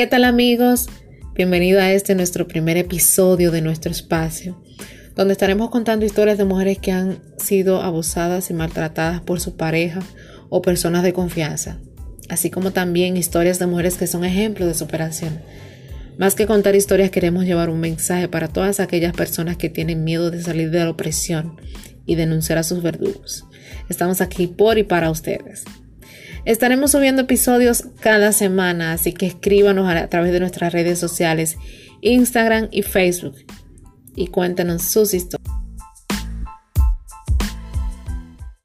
¿Qué tal amigos? Bienvenido a este nuestro primer episodio de nuestro espacio, donde estaremos contando historias de mujeres que han sido abusadas y maltratadas por su pareja o personas de confianza, así como también historias de mujeres que son ejemplos de superación. Más que contar historias, queremos llevar un mensaje para todas aquellas personas que tienen miedo de salir de la opresión y denunciar a sus verdugos. Estamos aquí por y para ustedes. Estaremos subiendo episodios cada semana, así que escríbanos a, través de nuestras redes sociales, Instagram y Facebook, y cuéntenos sus historias.